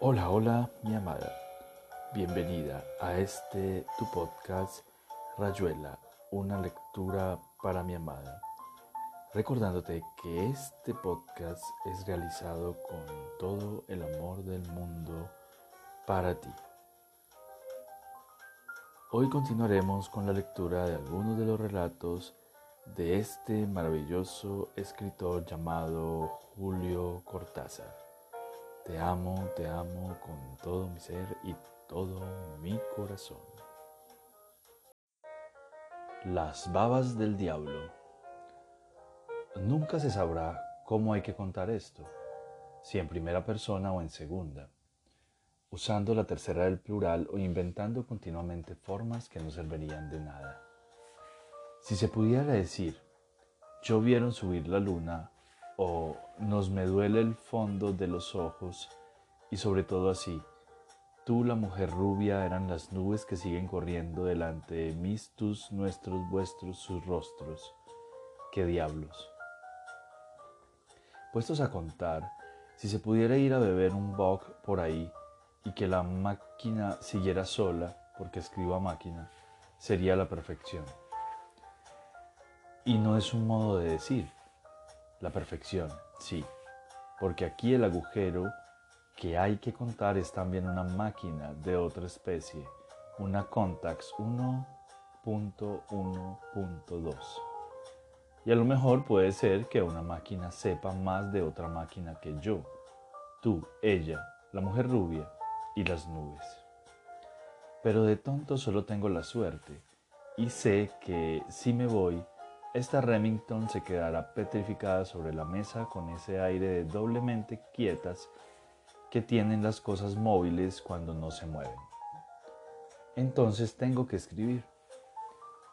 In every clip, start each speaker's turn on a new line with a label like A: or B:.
A: Hola, hola, mi amada. Bienvenida a este tu podcast Rayuela, una lectura para mi amada. Recordándote que este podcast es realizado con todo el amor del mundo para ti. Hoy continuaremos con la lectura de algunos de los relatos de este maravilloso escritor llamado Julio Cortázar. Te amo, te amo con todo mi ser y todo mi corazón. Las babas del diablo. Nunca se sabrá cómo hay que contar esto, si en primera persona o en segunda, usando la tercera del plural o inventando continuamente formas que no servirían de nada. Si se pudiera decir, yo vieron subir la luna o nos me duele el fondo de los ojos y sobre todo así, tú la mujer rubia eran las nubes que siguen corriendo delante de mis, tus, nuestros, vuestros, sus rostros. ¡Qué diablos! Puestos a contar, si se pudiera ir a beber un bock por ahí y que la máquina siguiera sola, porque escribo a máquina, sería la perfección. Y no es un modo de decir, la perfección, sí, porque aquí el agujero que hay que contar es también una máquina de otra especie, una Contax 1.1.2. Y a lo mejor puede ser que una máquina sepa más de otra máquina que yo, tú, ella, la mujer rubia y las nubes. Pero de tonto solo tengo la suerte y sé que si me voy, esta Remington se quedará petrificada sobre la mesa con ese aire de doblemente quietas que tienen las cosas móviles cuando no se mueven. Entonces tengo que escribir.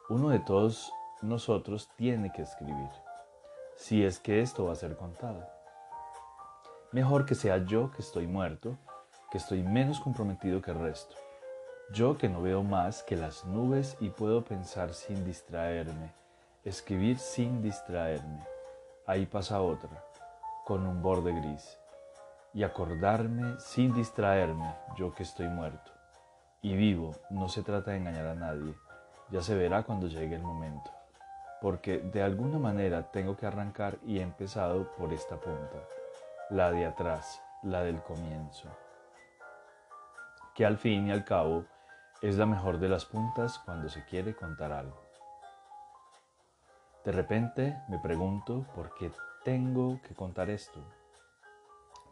A: Uno de todos nosotros tiene que escribir, si es que esto va a ser contado. Mejor que sea yo que estoy muerto, que estoy menos comprometido que el resto. Yo que no veo más que las nubes y puedo pensar sin distraerme Escribir sin distraerme. Ahí pasa otra, con un borde gris. Y acordarme sin distraerme, yo que estoy muerto. Y vivo, no se trata de engañar a nadie. Ya se verá cuando llegue el momento. Porque de alguna manera tengo que arrancar y he empezado por esta punta, la de atrás, la del comienzo. Que al fin y al cabo es la mejor de las puntas cuando se quiere contar algo. De repente me pregunto por qué tengo que contar esto.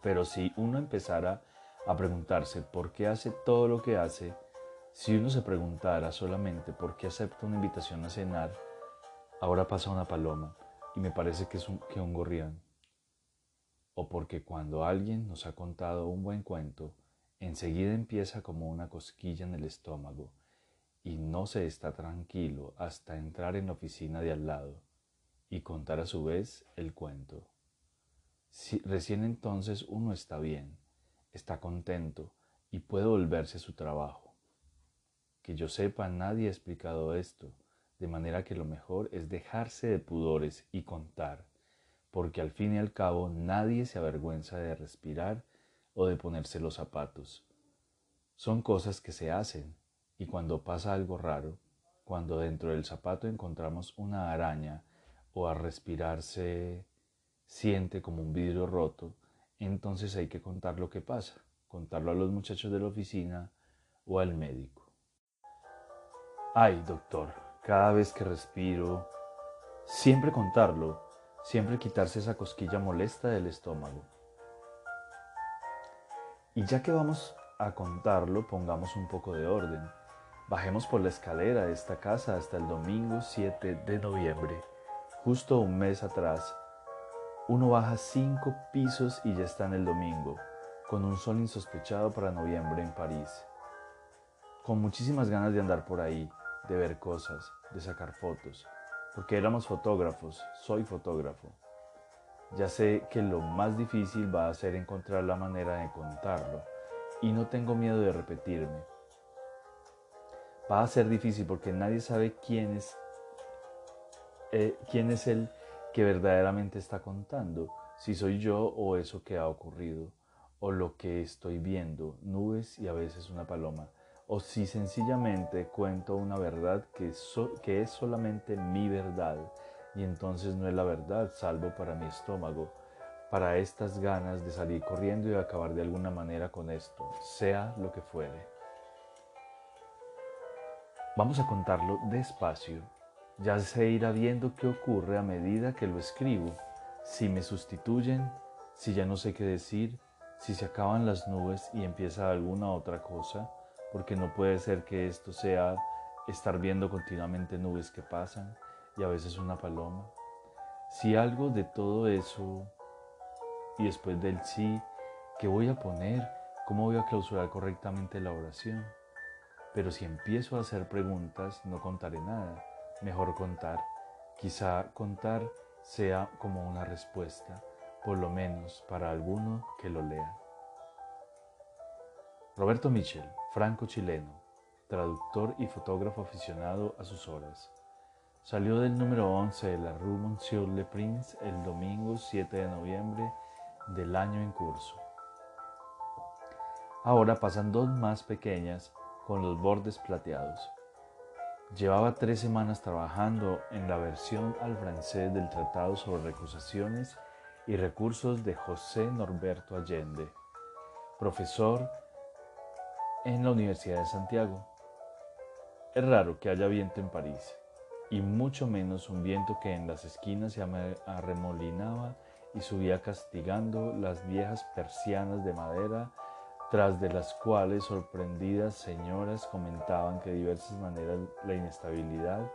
A: Pero si uno empezara a preguntarse por qué hace todo lo que hace, si uno se preguntara solamente por qué acepta una invitación a cenar, ahora pasa una paloma y me parece que es un, que un gorrión. O porque cuando alguien nos ha contado un buen cuento, enseguida empieza como una cosquilla en el estómago y no se está tranquilo hasta entrar en la oficina de al lado y contar a su vez el cuento. Si, recién entonces uno está bien, está contento y puede volverse a su trabajo. Que yo sepa, nadie ha explicado esto, de manera que lo mejor es dejarse de pudores y contar, porque al fin y al cabo nadie se avergüenza de respirar o de ponerse los zapatos. Son cosas que se hacen, y cuando pasa algo raro, cuando dentro del zapato encontramos una araña o a respirarse siente como un vidrio roto, entonces hay que contar lo que pasa, contarlo a los muchachos de la oficina o al médico. Ay, doctor, cada vez que respiro, siempre contarlo, siempre quitarse esa cosquilla molesta del estómago. Y ya que vamos a contarlo, pongamos un poco de orden. Bajemos por la escalera de esta casa hasta el domingo 7 de noviembre. Justo un mes atrás, uno baja cinco pisos y ya está en el domingo, con un sol insospechado para noviembre en París. Con muchísimas ganas de andar por ahí, de ver cosas, de sacar fotos, porque éramos fotógrafos, soy fotógrafo. Ya sé que lo más difícil va a ser encontrar la manera de contarlo y no tengo miedo de repetirme. Va a ser difícil porque nadie sabe quién es, eh, quién es el que verdaderamente está contando, si soy yo o eso que ha ocurrido, o lo que estoy viendo, nubes y a veces una paloma, o si sencillamente cuento una verdad que, que es solamente mi verdad y entonces no es la verdad, salvo para mi estómago, para estas ganas de salir corriendo y acabar de alguna manera con esto, sea lo que fuere. Vamos a contarlo despacio. Ya se irá viendo qué ocurre a medida que lo escribo. Si me sustituyen, si ya no sé qué decir, si se acaban las nubes y empieza alguna otra cosa, porque no puede ser que esto sea estar viendo continuamente nubes que pasan y a veces una paloma. Si algo de todo eso y después del sí, ¿qué voy a poner? ¿Cómo voy a clausurar correctamente la oración? Pero si empiezo a hacer preguntas, no contaré nada. Mejor contar. Quizá contar sea como una respuesta, por lo menos para alguno que lo lea. Roberto Michel, franco-chileno, traductor y fotógrafo aficionado a sus horas. Salió del número 11 de la Rue Monsieur le Prince el domingo 7 de noviembre del año en curso. Ahora pasan dos más pequeñas con los bordes plateados. Llevaba tres semanas trabajando en la versión al francés del Tratado sobre Recusaciones y Recursos de José Norberto Allende, profesor en la Universidad de Santiago. Es raro que haya viento en París, y mucho menos un viento que en las esquinas se arremolinaba y subía castigando las viejas persianas de madera, tras de las cuales sorprendidas señoras comentaban que diversas maneras la inestabilidad,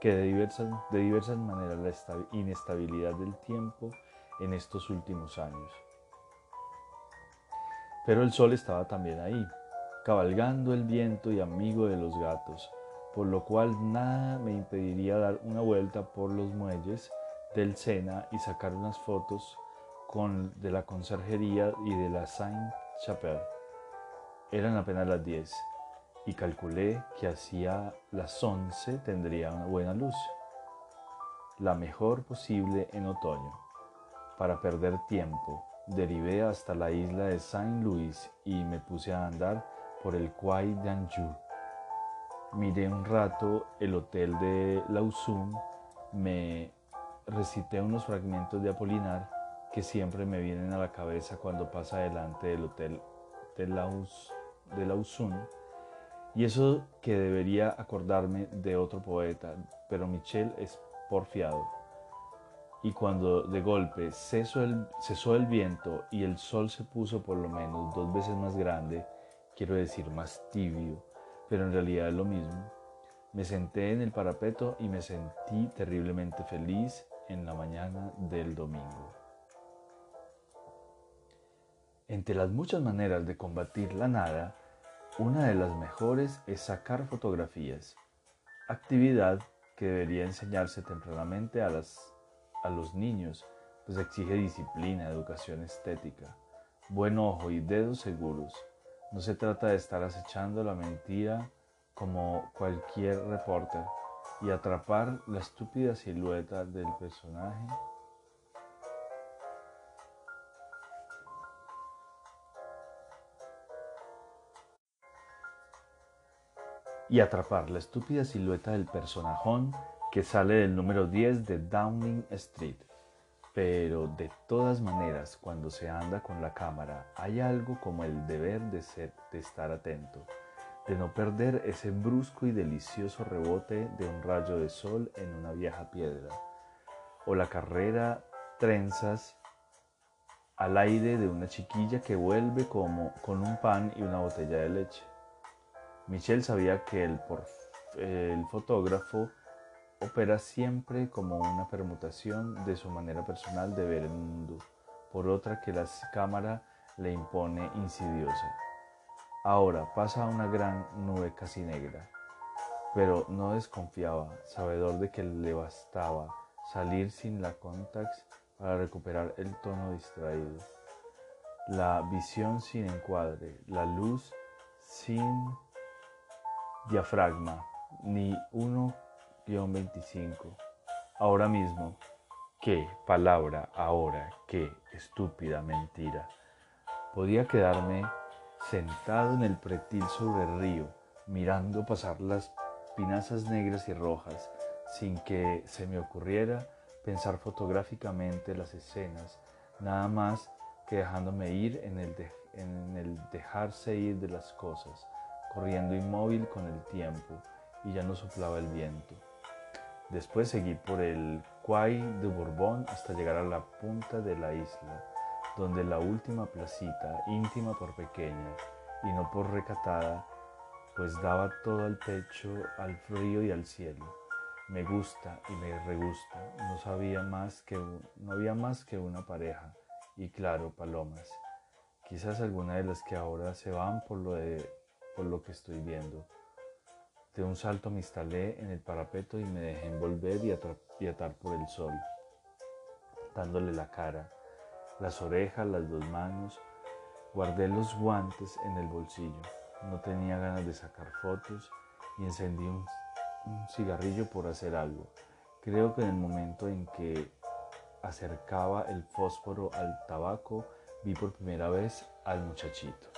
A: que de diversas, de diversas maneras la inestabilidad del tiempo en estos últimos años. Pero el sol estaba también ahí, cabalgando el viento y amigo de los gatos, por lo cual nada me impediría dar una vuelta por los muelles del Sena y sacar unas fotos con, de la conserjería y de la Saint-Chapelle. Eran apenas las 10 y calculé que hacia las 11 tendría una buena luz, la mejor posible en otoño. Para perder tiempo, derivé hasta la isla de Saint-Louis y me puse a andar por el Quai d'Anjou. Miré un rato el hotel de Lausanne, me recité unos fragmentos de Apolinar que siempre me vienen a la cabeza cuando pasa delante del hotel de, Laus, de Lausanne. Y eso que debería acordarme de otro poeta, pero Michel es porfiado. Y cuando de golpe cesó el, cesó el viento y el sol se puso por lo menos dos veces más grande, quiero decir más tibio, pero en realidad es lo mismo, me senté en el parapeto y me sentí terriblemente feliz en la mañana del domingo. Entre las muchas maneras de combatir la nada, una de las mejores es sacar fotografías, actividad que debería enseñarse tempranamente a, las, a los niños, pues exige disciplina, educación estética, buen ojo y dedos seguros. No se trata de estar acechando la mentira como cualquier reporter, y atrapar la estúpida silueta del personaje y atrapar la estúpida silueta del personajón que sale del número 10 de Downing Street. Pero de todas maneras, cuando se anda con la cámara, hay algo como el deber de, ser, de estar atento de no perder ese brusco y delicioso rebote de un rayo de sol en una vieja piedra, o la carrera trenzas al aire de una chiquilla que vuelve como con un pan y una botella de leche. Michel sabía que el, el fotógrafo opera siempre como una permutación de su manera personal de ver el mundo, por otra que la cámara le impone insidiosa. Ahora pasa una gran nube casi negra, pero no desconfiaba, sabedor de que le bastaba salir sin la contax para recuperar el tono distraído, la visión sin encuadre, la luz sin diafragma, ni 1-25. Ahora mismo, qué palabra, ahora, qué estúpida mentira. Podía quedarme sentado en el pretil sobre el río, mirando pasar las pinazas negras y rojas, sin que se me ocurriera pensar fotográficamente las escenas, nada más que dejándome ir en el, en el dejarse ir de las cosas, corriendo inmóvil con el tiempo, y ya no soplaba el viento. Después seguí por el Quai de Bourbon hasta llegar a la punta de la isla, donde la última placita, íntima por pequeña y no por recatada, pues daba todo el pecho al frío y al cielo. Me gusta y me regusta, no había más que una pareja y claro, palomas. Quizás alguna de las que ahora se van por lo de por lo que estoy viendo. De un salto me instalé en el parapeto y me dejé envolver y, y atar por el sol, dándole la cara las orejas, las dos manos. Guardé los guantes en el bolsillo. No tenía ganas de sacar fotos y encendí un, cigarrillo por hacer algo. Creo que en el momento en que acercaba el fósforo al tabaco, vi por primera vez al muchachito.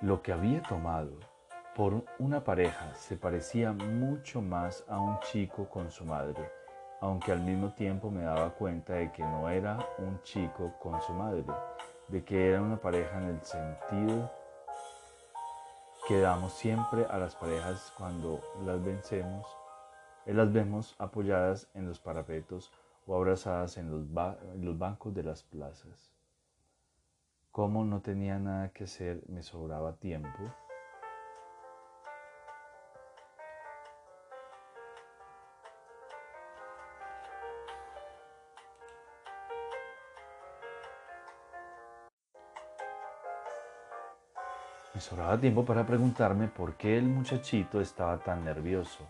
A: Lo que había tomado por una pareja se parecía mucho más a un chico con su madre aunque al mismo tiempo me daba cuenta de que no era un chico con su madre, de que era una pareja en el sentido que damos siempre a las parejas cuando las vencemos, eh, las vemos apoyadas en los parapetos o abrazadas en los, en los bancos de las plazas. Como no tenía nada que hacer, me sobraba tiempo. Me sobraba tiempo para preguntarme por qué el muchachito estaba tan nervioso,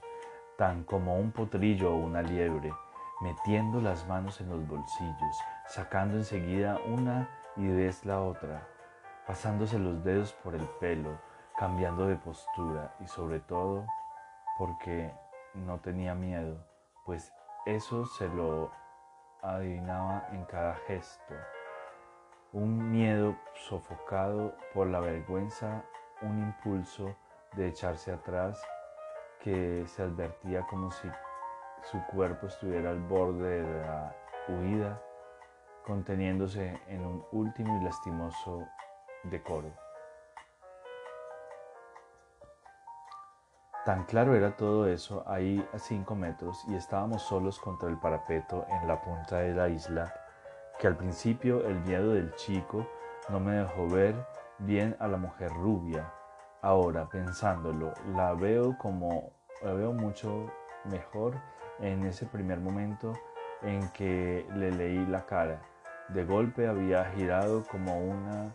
A: tan como un potrillo o una liebre, metiendo las manos en los bolsillos, sacando enseguida una y vez la otra, pasándose los dedos por el pelo, cambiando de postura y sobre todo porque no tenía miedo, pues eso se lo adivinaba en cada gesto. Un miedo sofocado por la vergüenza, un impulso de echarse atrás que se advertía como si su cuerpo estuviera al borde de la huida, conteniéndose en un último y lastimoso decoro. Tan claro era todo eso ahí a cinco metros y estábamos solos contra el parapeto en la punta de la isla que al principio el miedo del chico no me dejó ver bien a la mujer rubia. Ahora, pensándolo, la veo como, la veo mucho mejor en ese primer momento en que le leí la cara. De golpe había girado como una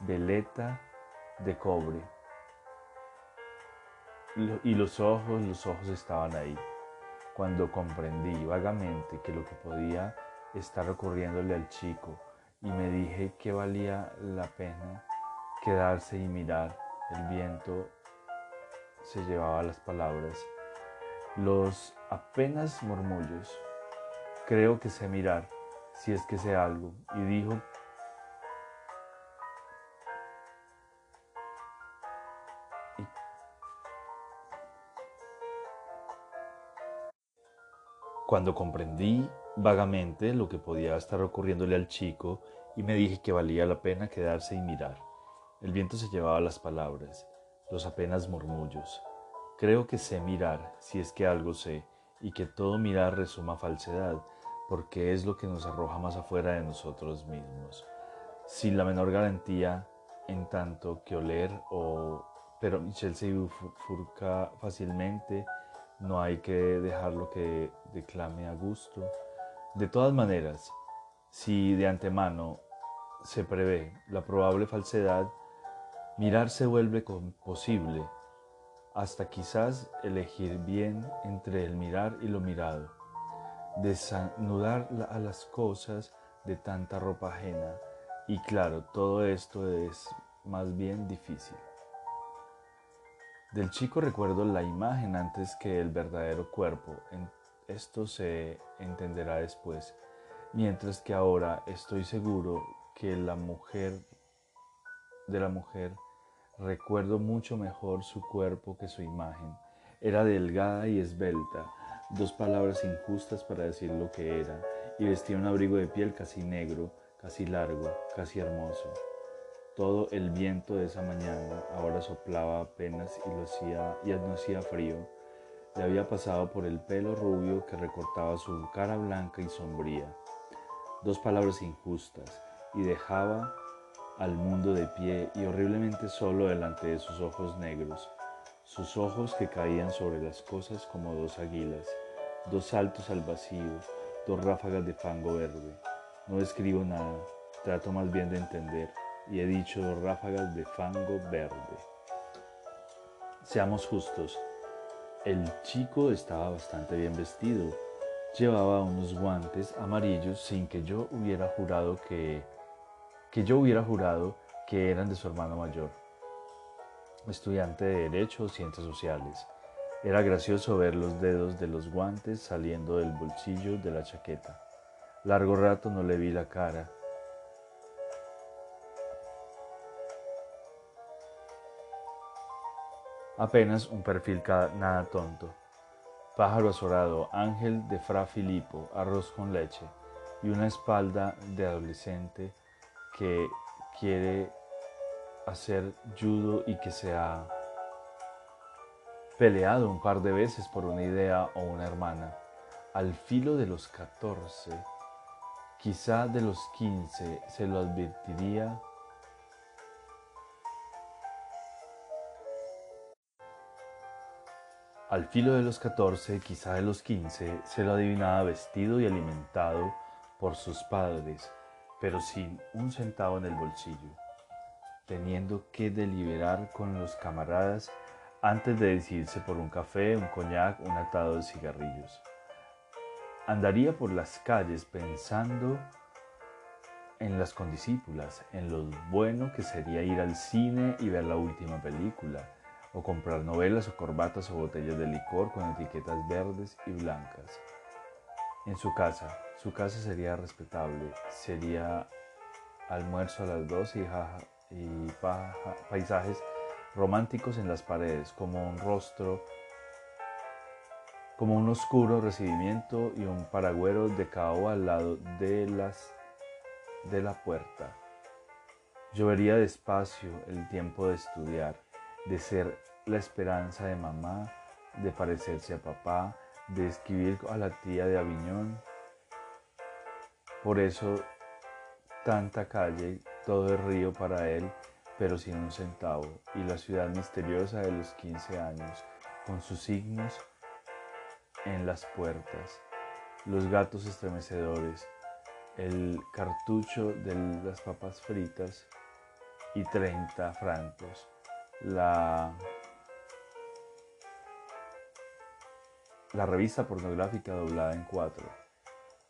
A: veleta de cobre. Y los ojos, los ojos estaban ahí. Cuando comprendí vagamente que lo que podía estar ocurriéndole al chico y me dije que valía la pena quedarse y mirar. El viento se llevaba las palabras, los apenas murmullos. Creo que sé mirar, si es que sé algo, y dijo Cuando comprendí vagamente lo que podía estar ocurriéndole al chico y me dije que valía la pena quedarse y mirar. El viento se llevaba las palabras, los apenas murmullos. Creo que sé mirar, si es que algo sé, y que todo mirar resuma falsedad, porque es lo que nos arroja más afuera de nosotros mismos. Sin la menor garantía, en tanto que oler o... Pero Michelle se bifurca fácilmente, no hay que dejarlo que declame a gusto. De todas maneras, si de antemano se prevé la probable falsedad, mirar se vuelve posible, hasta quizás elegir bien entre el mirar y lo mirado, desnudar a las cosas de tanta ropa ajena, y claro, todo esto es más bien difícil. Del chico recuerdo la imagen antes que el verdadero cuerpo, esto se entenderá después, mientras que ahora estoy seguro que la mujer de la mujer recuerdo mucho mejor su cuerpo que su imagen. Era delgada y esbelta, dos palabras injustas para decir lo que era, y vestía un abrigo de piel casi negro, casi largo, casi hermoso. Todo el viento de esa mañana ahora soplaba apenas y, lo hacía, y no hacía frío. Le había pasado por el pelo rubio que recortaba su cara blanca y sombría. Dos palabras injustas y dejaba al mundo de pie y horriblemente solo delante de sus ojos negros, sus ojos que caían sobre las cosas como dos águilas, dos saltos al vacío, dos ráfagas de fango verde. No escribo nada, trato más bien de entender y he dicho dos ráfagas de fango verde. Seamos justos, el chico estaba bastante bien vestido. Llevaba unos guantes amarillos sin que yo hubiera jurado que, que yo hubiera jurado que eran de su hermano mayor, estudiante de Derecho o Ciencias Sociales. Era gracioso ver los dedos de los guantes saliendo del bolsillo de la chaqueta. Largo rato no le vi la cara apenas un perfil nada tonto. Pájaro azorado, ángel de Fra Filippo, arroz con leche y una espalda de adolescente que quiere hacer judo y que se ha peleado un par de veces por una idea o una hermana. Al filo de los 14, quizá de los 15, se lo advertiría Al filo de los 14, quizá de los 15, se lo adivinaba vestido y alimentado por sus padres, pero sin un centavo en el bolsillo, teniendo que deliberar con los camaradas antes de decidirse por un café, un coñac, un atado de cigarrillos. Andaría por las calles pensando en las condiscípulas, en lo bueno que sería ir al cine y ver la última película, o comprar novelas o corbatas o botellas de licor con etiquetas verdes y blancas. En su casa, su casa sería respetable, sería almuerzo a las 12 y, y paisajes románticos en las paredes, como un rostro, como un oscuro recibimiento y un paragüero de caoba al lado de, las, de la puerta. Llovería despacio el tiempo de estudiar de ser la esperanza de mamá, de parecerse a papá, de escribir a la tía de Aviñón. Por eso tanta calle, todo el río para él, pero sin un centavo, y la ciudad misteriosa de los 15 años, con sus signos en las puertas, los gatos estremecedores, el cartucho de las papas fritas y 30 francos la, la revista pornográfica doblada en cuatro,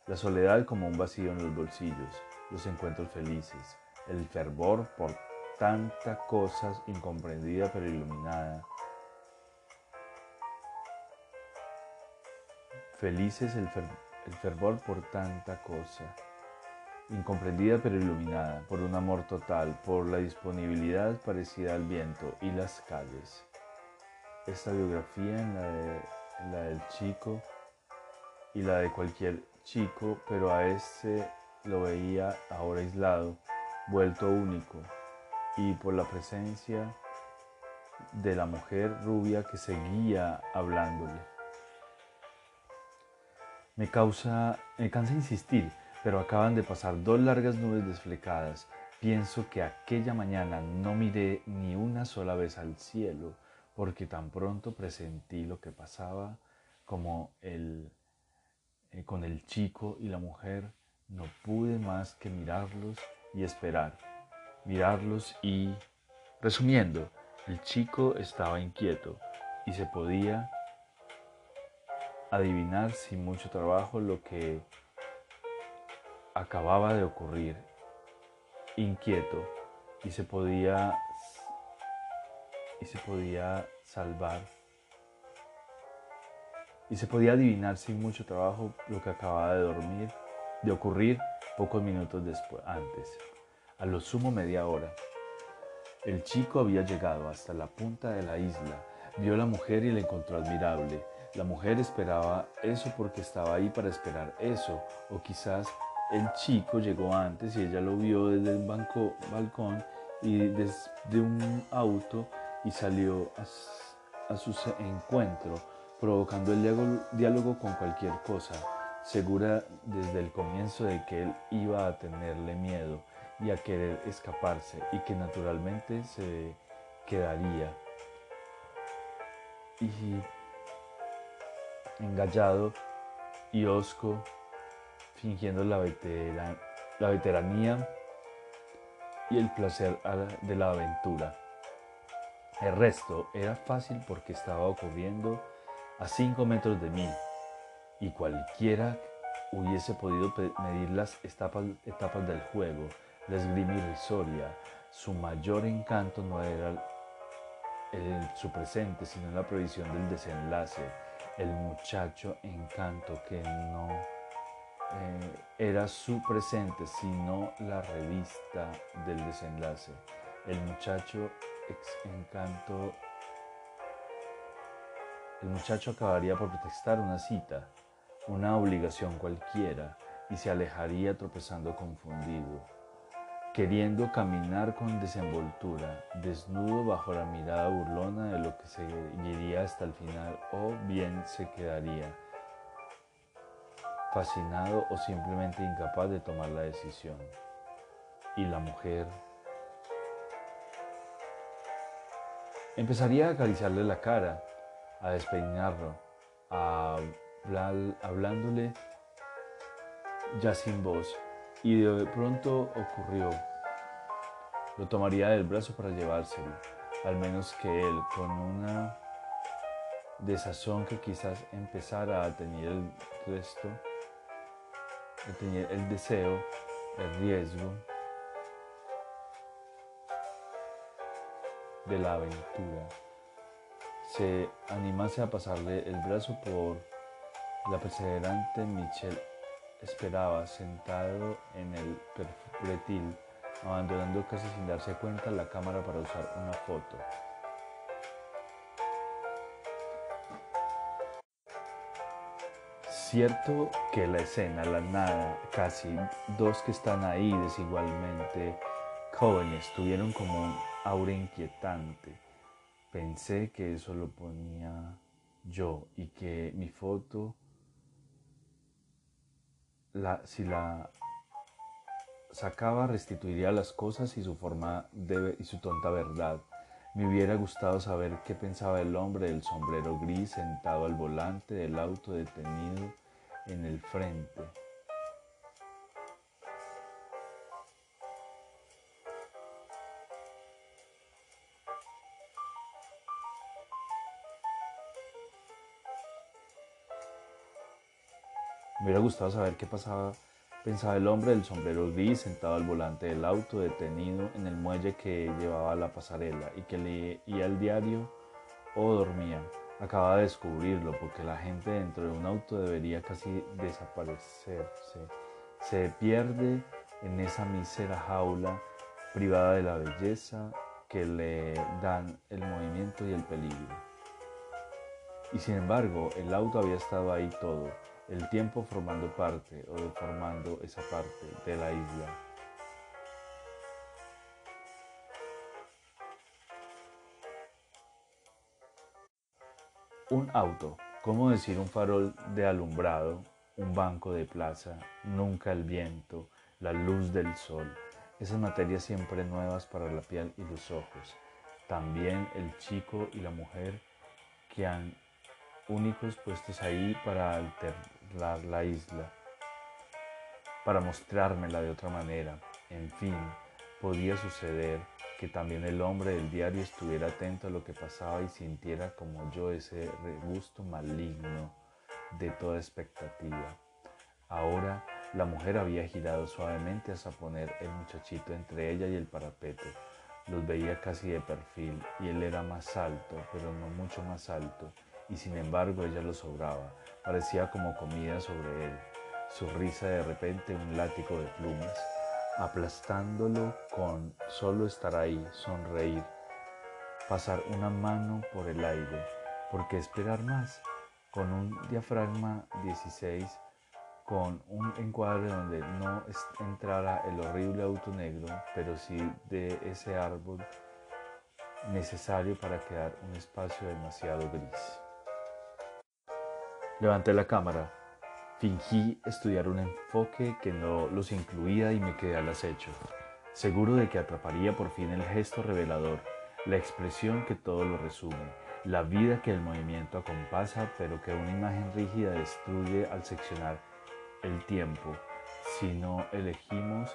A: la soledad como un vacío en los bolsillos, los encuentros felices, el fervor por tanta cosa incomprendida pero iluminada. Felices el, el fervor por tanta cosa incomprendida pero iluminada, por un amor total, por la disponibilidad parecida al viento y las calles. Esta biografía en la, del chico y la de cualquier chico, pero a este lo veía ahora aislado, vuelto único, y por la presencia de la mujer rubia que seguía hablándole. Me causa, me cansa insistir, pero acaban de pasar dos largas nubes desflecadas. Pienso que aquella mañana no miré ni una sola vez al cielo, porque tan pronto presentí lo que pasaba como el, eh, con el chico y la mujer, no pude más que mirarlos y esperar. Mirarlos y... Resumiendo, el chico estaba inquieto y se podía adivinar sin mucho trabajo lo que acababa de ocurrir, inquieto, y se podía y se podía salvar y se podía adivinar sin mucho trabajo lo que acababa de dormir, de ocurrir pocos minutos después, antes. A lo sumo media hora. El chico había llegado hasta la punta de la isla, vio a la mujer y la encontró admirable. La mujer esperaba eso porque estaba ahí para esperar eso, o quizás el chico llegó antes y ella lo vio desde el banco, balcón y desde un auto y salió a su encuentro, provocando el diálogo con cualquier cosa, segura desde el comienzo de que él iba a tenerle miedo y a querer escaparse y que naturalmente se quedaría. Y engallado y osco, fingiendo la, la veteranía y el placer de la aventura. El resto era fácil porque estaba ocurriendo a cinco metros de mí y cualquiera hubiese podido medir las etapas, etapas del juego, la esgrima irrisoria. Su mayor encanto no era su presente, sino la previsión del desenlace, el muchacho encanto que no eh, era su presente, sino la revista del desenlace. El muchacho encanto. El muchacho acabaría por protestar una cita, una obligación cualquiera, y se alejaría tropezando confundido, queriendo caminar con desenvoltura, desnudo bajo la mirada burlona de lo que seguiría hasta el final, o bien se quedaría fascinado o simplemente incapaz de tomar la decisión. Y la mujer empezaría a acariciarle la cara, a despeinarlo, a hablándole ya sin voz. Y de pronto ocurrió. Lo tomaría del brazo para llevárselo, al menos que él, con una desazón que quizás empezara a tener el resto, el deseo, el riesgo de la aventura. Se animase a pasarle el brazo por la perseverante Michelle esperaba sentado en el pretil, abandonando casi sin darse cuenta la cámara para usar una foto. Cierto que la escena, la nada, casi dos que están ahí desigualmente jóvenes, tuvieron como un aura inquietante. Pensé que eso lo ponía yo y que mi foto, si la sacaba, restituiría las cosas y su forma de, y su tonta verdad. Me hubiera gustado saber qué pensaba el hombre del sombrero gris sentado al volante del auto detenido en el frente. Me hubiera gustado saber qué pasaba, pensaba el hombre del sombrero gris sentado al volante del auto detenido en el muelle que llevaba a la pasarela y que leía el diario o dormía. Acaba de descubrirlo porque la gente dentro de un auto debería casi desaparecerse. Se pierde en esa mísera jaula privada de la belleza que le dan el movimiento y el peligro. Y sin embargo, el auto había estado ahí todo, el tiempo formando parte o deformando esa parte de la isla. Un auto, ¿cómo decir un farol de alumbrado, un banco de plaza, nunca el viento, la luz del sol, esas materias siempre nuevas para la piel y los ojos, también el chico y la mujer que han únicos puestos ahí para alterar la isla, para mostrármela de otra manera, en fin, podía suceder que también el hombre del diario estuviera atento a lo que pasaba y sintiera como yo ese regusto maligno de toda expectativa. Ahora la mujer había girado suavemente hasta poner el muchachito entre ella y el parapeto. Los veía casi de perfil y él era más alto, pero no mucho más alto, y sin embargo ella lo sobraba. Parecía como comida sobre él. Su risa de repente un látigo de plumas aplastándolo con solo estar ahí, sonreír, pasar una mano por el aire, porque esperar más, con un diafragma 16, con un encuadre donde no entrara el horrible auto negro, pero sí de ese árbol necesario para quedar un espacio demasiado gris. Levanté la cámara, fingí estudiar un enfoque que no los incluía y me quedé al acecho, seguro de que atraparía por fin el gesto revelador, la expresión que todo lo resume, la vida que el movimiento acompasa, pero que una imagen rígida destruye al seccionar el tiempo si no elegimos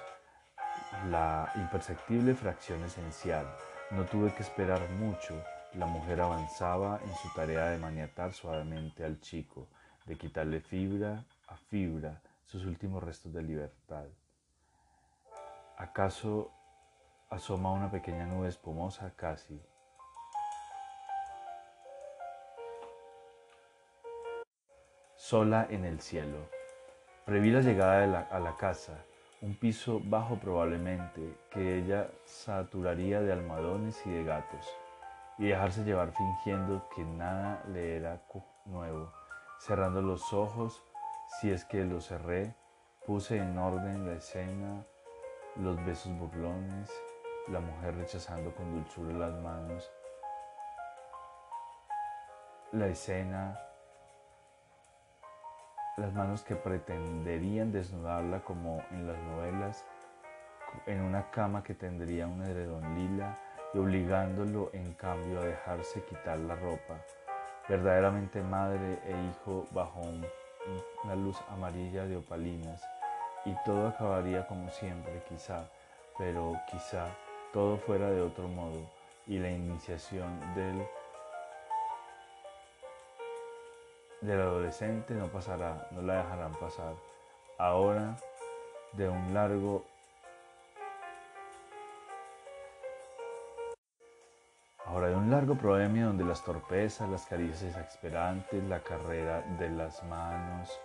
A: la imperceptible fracción esencial. No tuve que esperar mucho. La mujer avanzaba en su tarea de maniatar suavemente al chico, de quitarle fibra a fibra sus últimos restos de libertad. ¿Acaso asoma una pequeña nube espumosa casi? Sola en el cielo. Preví la llegada a la casa, un piso bajo probablemente, que ella saturaría de almohadones y de gatos, y dejarse llevar fingiendo que nada le era nuevo, cerrando los ojos, si es que los cerré, puse en orden la escena, los besos burlones, la mujer rechazando con dulzura las manos, la escena, las manos que pretenderían desnudarla como en las novelas, en una cama que tendría un edredón lila y obligándolo en cambio a dejarse quitar la ropa, verdaderamente madre e hijo bajo una luz amarilla de opalinas, y todo acabaría como siempre, quizá, pero quizá todo fuera de otro modo, y la iniciación del del adolescente no pasará, no la dejarán pasar. Ahora de un largo Ahora de un largo proemio donde las torpezas, las caricias exasperantes, la carrera de las manos,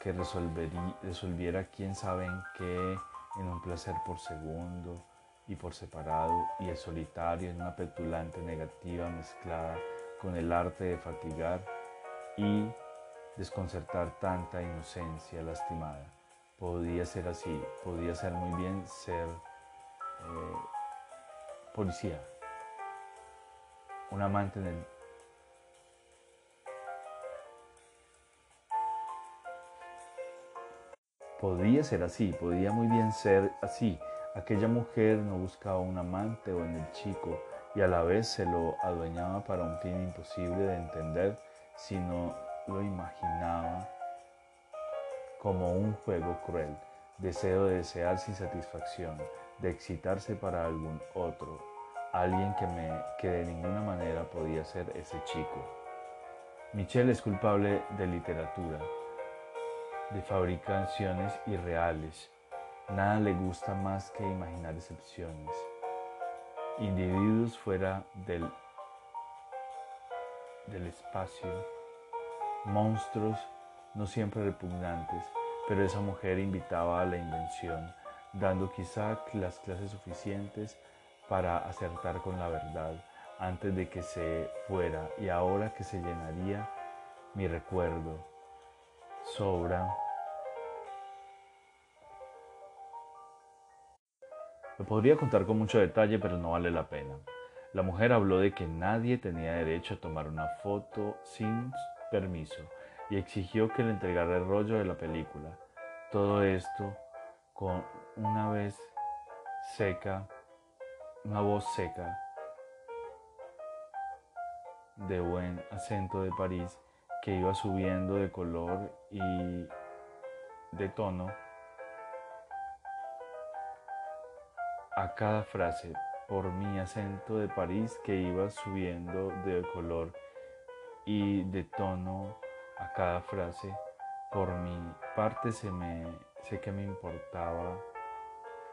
A: que resolviera quién sabe en qué, en un placer por segundo y por separado, y el solitario en una petulante negativa mezclada con el arte de fatigar, y desconcertar tanta inocencia lastimada. Podía ser así, podía ser muy bien ser eh, policía, un amante en el... Podía ser así, podía muy bien ser así. Aquella mujer no buscaba un amante o en el chico y a la vez se lo adueñaba para un fin imposible de entender sino lo imaginaba como un juego cruel, deseo de desear sin satisfacción, de excitarse para algún otro, alguien que, me, que de ninguna manera podía ser ese chico. Michelle es culpable de literatura, de fabricaciones irreales. Nada le gusta más que imaginar excepciones, individuos fuera del del espacio, monstruos no siempre repugnantes, pero esa mujer invitaba a la invención, dando quizá las clases suficientes para acertar con la verdad antes de que se fuera y ahora que se llenaría mi recuerdo. Sobra. Lo podría contar con mucho detalle, pero no vale la pena. La mujer habló de que nadie tenía derecho a tomar una foto sin permiso y exigió que le entregara el rollo de la película. Todo esto con una vez seca, una voz seca de buen acento de París que iba subiendo de color y de tono a cada frase por mi acento de París que iba subiendo de color y de tono a cada frase. Por mi parte se me, sé que me importaba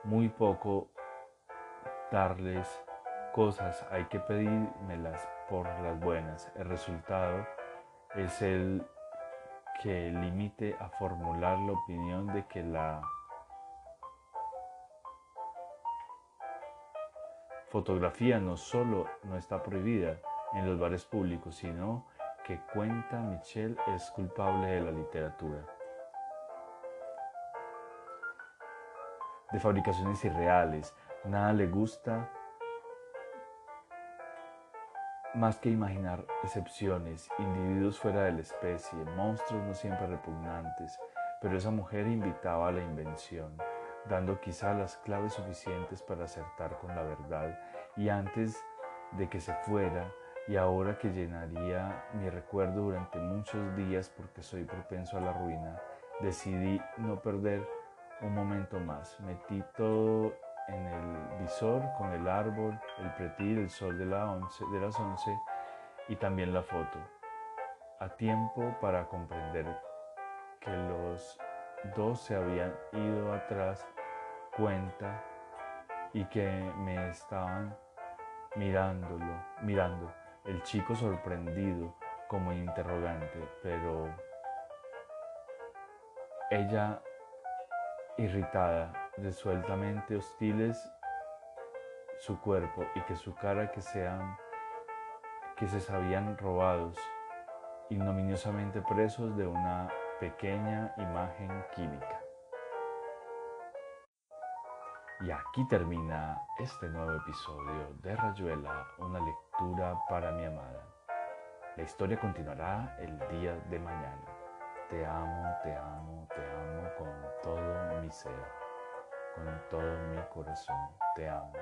A: muy poco darles cosas, hay que pedírmelas por las buenas. El resultado es el que limite a formular la opinión de que la fotografía no solo no está prohibida en los bares públicos, sino que cuenta Michelle es culpable de la literatura. De fabricaciones irreales, nada le gusta más que imaginar excepciones, individuos fuera de la especie, monstruos no siempre repugnantes, pero esa mujer invitaba a la invención, dando quizá las claves suficientes para acertar con la verdad, y antes de que se fuera, y ahora que llenaría mi recuerdo durante muchos días porque soy propenso a la ruina, decidí no perder un momento más. Metí todo en el visor con el árbol, el pretil, el sol de, la once, de las 11 y también la foto. A tiempo para comprender que los dos se habían ido atrás cuenta y que me estaban mirándolo, mirando, el chico sorprendido como interrogante, pero ella irritada resueltamente hostiles su cuerpo y que su cara que sean que se sabían robados, ignominiosamente presos de una pequeña imagen química. Y aquí termina este nuevo episodio de Rayuela, una lectura para mi amada. La historia continuará el día de mañana. Te amo, te amo, te amo con todo mi ser con todo mi corazón. Te amo.